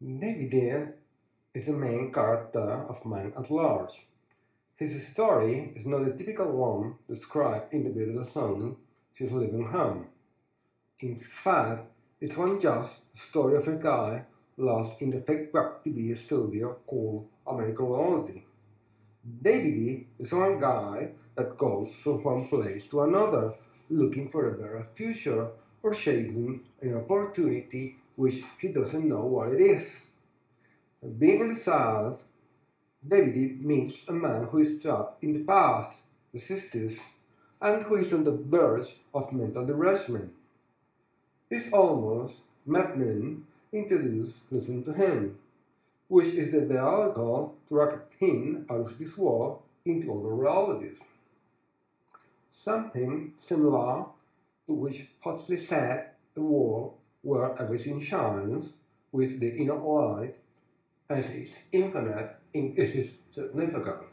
Deivid is the main character of Mind at Large. His story is not the typical one described in the Beatles song She's Leaving Home. In fact, it's one just story of a guy lost in the fake web TV studio called American Reality. Deivid is one guy that goes from one place to another looking for a better future or chasing an opportunity which he doesn't know what it is. Being in the South, Deivid meets a man who is trapped in the past, the 60s, and who is on the verge of mental derangement. This almost madman introduces listening to him, which is the vehicle to rocket him out of this world into other realities. Something similar which Huxley said a world where everything shines with the inner light as its infinite in its significance.